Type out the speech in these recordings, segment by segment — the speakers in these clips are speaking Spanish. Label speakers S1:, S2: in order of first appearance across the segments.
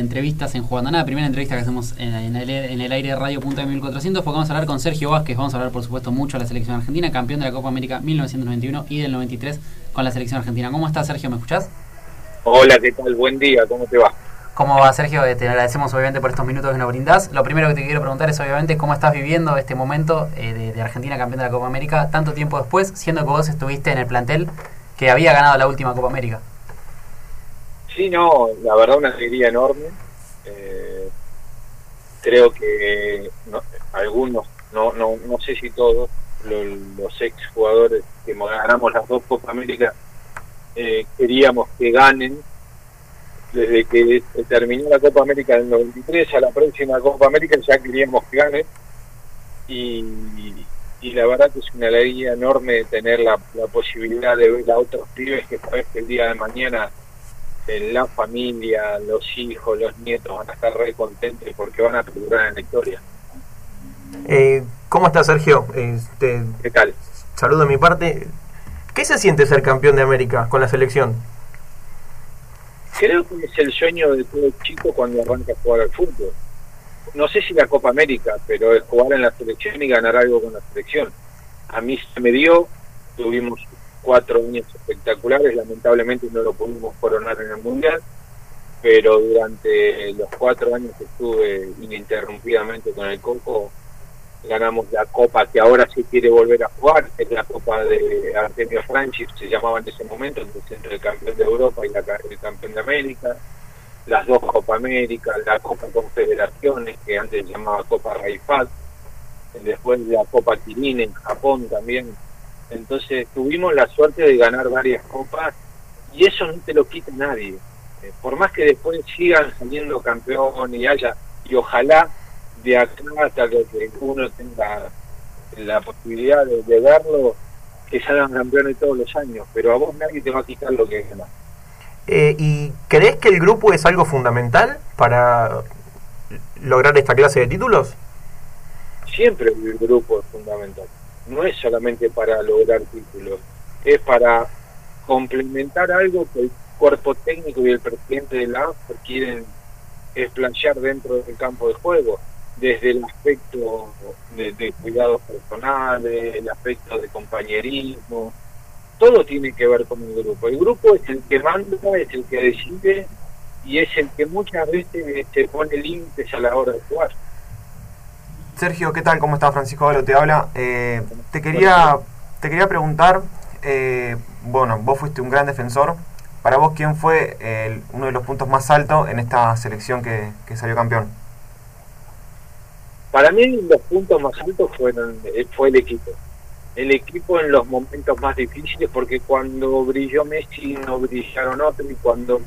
S1: entrevistas en Jugando Nada, primera entrevista que hacemos en, el, en el, aire de Radio Punta 1400, porque vamos a hablar con Sergio Vázquez, vamos a hablar por supuesto mucho de la selección argentina, campeón de la Copa América 1991 y del 93 con la selección argentina. ¿Cómo estás Sergio? ¿Me escuchás?
S2: Hola, ¿qué tal? Buen día, ¿cómo te va?
S1: ¿Cómo va Sergio? Eh, te agradecemos obviamente por estos minutos que nos brindás. Lo primero que te quiero preguntar es obviamente cómo estás viviendo este momento eh, de, de Argentina campeón de la Copa América tanto tiempo después, siendo que vos estuviste en el plantel que había ganado la última Copa América.
S2: Sí, no, la verdad una alegría enorme. Eh, creo que algunos, no, no, no sé si todos, los, ex jugadores que ganamos las dos Copa América eh, queríamos que ganen desde que terminó la Copa América del 93 a la próxima Copa América ya queríamos que ganen y, y la verdad que es una alegría enorme tener la, la posibilidad de ver a otros pibes que sabes que el día de mañana la familia, los hijos, los nietos van a estar re contentos porque van a perdurar en la historia.
S3: Eh, ¿Cómo estás, Sergio? Este,
S2: ¿Qué tal?
S3: Saludo de mi parte. ¿Qué se siente ser campeón de América con la selección?
S2: Creo que es el sueño de todo chico cuando arranca a jugar al fútbol. No sé si la Copa América, pero es jugar en la selección y ganar algo con la selección. A mí se me dio, tuvimos cuatro años espectaculares, lamentablemente no lo pudimos coronar en el Mundial, pero durante los cuatro años que estuve ininterrumpidamente con el Coco, ganamos la Copa que ahora se quiere volver a jugar, es la Copa de Artemio Franchi, se llamaba en ese momento, entonces entre el campeón de Europa y el campeón de América, las dos Copa América, la Copa Confederaciones, que antes se llamaba Copa Raifat, después la Copa Kirin en Japón también, entonces tuvimos la suerte de ganar varias copas y eso no te lo quita nadie. Eh, por más que después sigan saliendo campeón y haya, y ojalá de acá hasta que uno tenga la posibilidad de, verlo, que salgan campeones todos los años, pero a vos nadie te va a quitar lo que ganas.
S3: Eh, ¿Y crees que el grupo es algo fundamental para lograr esta clase de títulos?
S2: Siempre el grupo es fundamental no es solamente para lograr títulos, es para complementar algo que el cuerpo técnico y el presidente de la AFA quieren explanchar dentro del campo de juego, desde el aspecto de, de cuidados personales, el aspecto de compañerismo, todo tiene que ver con el grupo. El grupo es el que manda, es el que decide y es el que muchas veces se pone límites a la hora de jugar.
S3: Sergio, ¿qué tal? ¿Cómo estás? Francisco Galo te habla. Eh, te, quería, te quería preguntar, eh, bueno, vos fuiste un gran defensor. Para vos, ¿quién fue uno de los puntos más altos en esta selección que, salió campeón?
S2: Para mí los puntos más altos fueron eh, fue el equipo. El equipo en los momentos más difíciles, porque cuando brilló Messi no brillaron otros, y cuando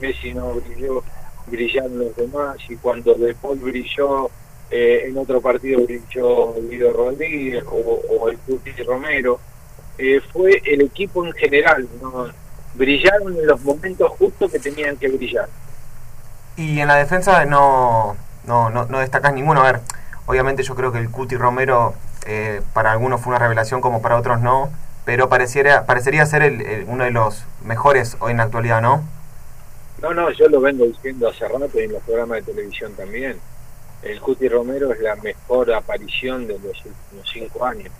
S2: Messi no brilló, brillaron los demás, y cuando después brilló eh, en otro partido brilló Guido Rodríguez o, el Cuti Romero. Eh, fue el equipo en general, ¿no? brillaron en los momentos justos que tenían que brillar.
S3: Y en la defensa no, no, no, no destacás ninguno. A ver, obviamente yo creo que el Cuti Romero eh, para algunos fue una revelación como para otros no, pero pareciera, parecería ser el, uno de los mejores hoy en la actualidad, ¿no?
S2: No, no, yo lo vengo diciendo hace rato y en los programas de televisión también el Cuti Romero es la mejor aparición de los últimos cinco años.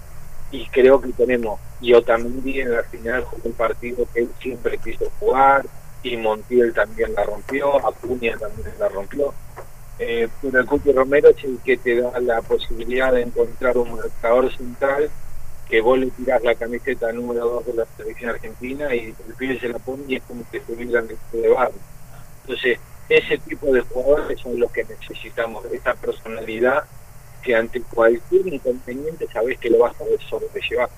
S2: Y creo que tenemos, y Otamendi en la final jugó un partido que él siempre quiso jugar, y Montiel también la rompió, Acuña también la rompió. Eh, pero el Cuti Romero es el que te da la posibilidad de encontrar un marcador central que vos le tirás la camiseta número 2 de la selección argentina y el pibe se la pone y es como que estuvieran de barro. Entonces, ese tipo de jugadores son los que necesitamos, esa personalidad que ante cualquier inconveniente sabes que lo vas a sobrellevar.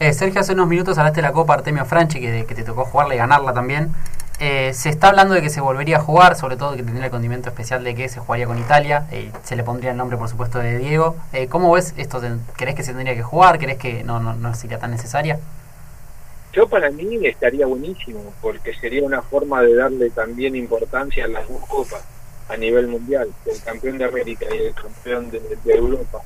S1: Eh, Sergio, hace unos minutos hablaste de la Copa Artemio Franchi, que, te tocó jugarla y ganarla también. Eh, se está hablando de que se volvería a jugar, sobre todo que tendría el condimento especial de que se jugaría con Italia, eh, se le pondría el nombre por supuesto de Diego. Eh, ¿Cómo ves esto? ¿Crees que se tendría que jugar? ¿Crees que no, no sería tan necesaria?
S2: Yo para mí estaría buenísimo, porque sería una forma de darle también importancia a las dos copas a nivel mundial, que el campeón de América y el campeón de, Europa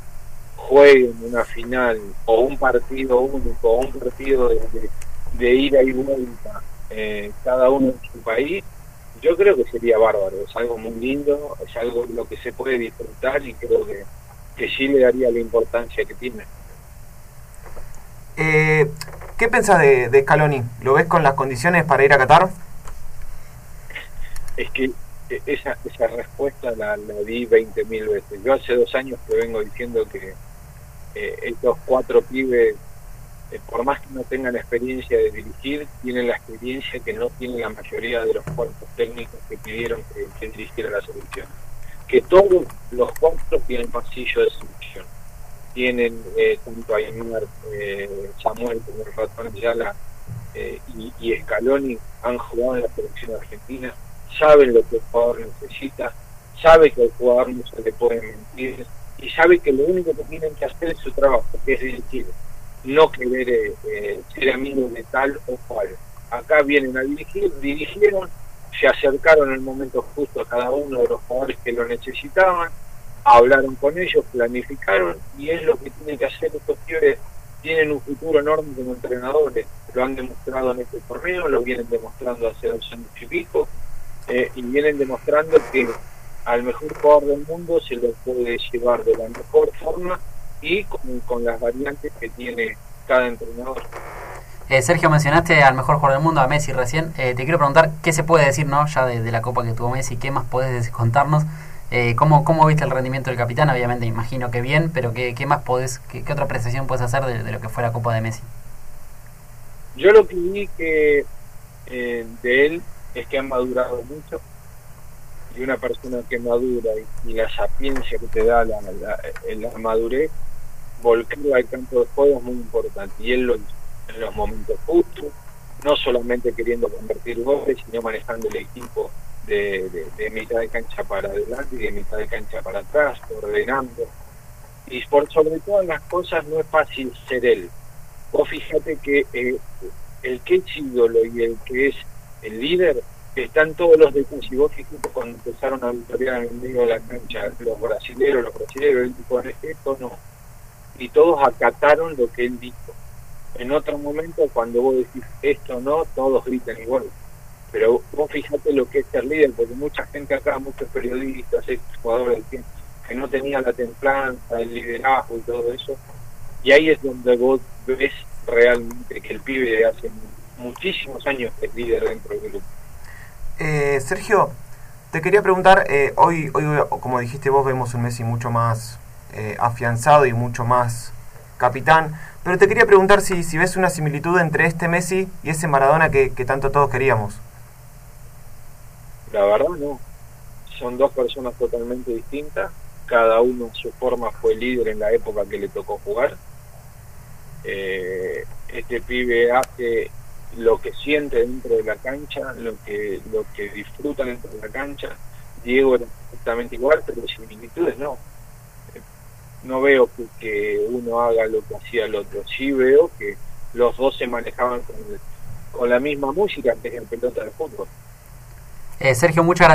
S2: jueguen una final o un partido único o un partido de, ida y vuelta, eh, cada uno en su país, yo creo que sería bárbaro, es algo muy lindo, es algo lo que se puede disfrutar y creo que, que sí le daría la importancia que tiene.
S3: Eh, ¿Qué pensás de, Scaloni? ¿Lo ves con las condiciones para ir a Qatar?
S2: Es que e, esa, esa respuesta la, la di 20.000 veces. Yo hace dos años que vengo diciendo que eh, estos cuatro pibes, eh, por más que no tengan experiencia de dirigir, tienen la experiencia que no tiene la mayoría de los cuerpos técnicos que pidieron que, que dirigiera la selección. Que todos los cuatro tienen pasillo de. Tienen eh, tanto Aymar, eh, Samuel como el ratón Ayala eh, y, y Scaloni han jugado en la selección argentina, saben lo que el jugador necesita, sabe que al jugador no se le puede mentir, y sabe que lo único que tienen que hacer es su trabajo, que es dirigir, no querer eh, ser amigos de tal o cual. Acá vienen a dirigir, dirigieron, se acercaron en el momento justo a cada uno de los jugadores que lo necesitaban, hablaron con ellos, planificaron y es lo que tienen que hacer estos pibes. Tienen un futuro enorme como entrenadores, lo han demostrado en este torneo, lo vienen demostrando hace dos años y pico, eh, y vienen demostrando que al mejor jugador del mundo se lo puede llevar de la mejor forma y con, las variantes que tiene cada entrenador.
S1: Eh, Sergio, mencionaste al mejor jugador del mundo, a Messi recién. Eh, te quiero preguntar qué se puede decir ¿no? ya de, de, la copa que tuvo Messi, qué más podés contarnos. Eh, ¿cómo, ¿Cómo viste el rendimiento del capitán? Obviamente imagino que bien, pero ¿qué, qué más podés, qué, qué, otra apreciación puedes hacer de, de, lo que fue la copa de Messi?
S2: Yo lo que vi que eh, de él es que ha madurado mucho y una persona que madura y, la sapiencia que te da la, la, la madurez, volcarla al campo de juego es muy importante y él lo hizo en los momentos justos, no solamente queriendo convertir goles, sino manejando el equipo de, mitad de cancha para adelante y de mitad de cancha para atrás, ordenando. Y por sobre todas las cosas no es fácil ser él. Vos fíjate que eh, el que es ídolo y el que es el líder están todos los detalles. Y vos fíjate cuando empezaron a victoriar en el medio de la cancha, los brasileros, los brasileros, él dijo, esto no. Y todos acataron lo que él dijo en otro momento cuando vos decís esto no, todos gritan igual. Pero vos fíjate lo que es ser líder, porque mucha gente acá, muchos periodistas, jugadores que, que no tenían la templanza, el liderazgo y todo eso, y ahí es donde vos ves realmente que el pibe hace muchísimos años es líder dentro del grupo.
S3: Eh, Sergio, te quería preguntar, eh, hoy, hoy, como dijiste vos, vemos un Messi mucho más eh, afianzado y mucho más capitán. Pero te quería preguntar si, si ves una similitud entre este Messi y ese Maradona que tanto todos queríamos.
S2: La verdad no. Son dos personas totalmente distintas. Cada uno en su forma fue líder en la época que le tocó jugar. Eh, este pibe hace lo que siente dentro de la cancha, lo que lo que disfruta dentro de la cancha. Diego era exactamente igual, pero similitudes no no veo que, uno haga lo que hacía el otro. Sí veo que los dos se manejaban con, con la misma música que en pelota de fútbol.
S1: Eh, Sergio, muchas gracias.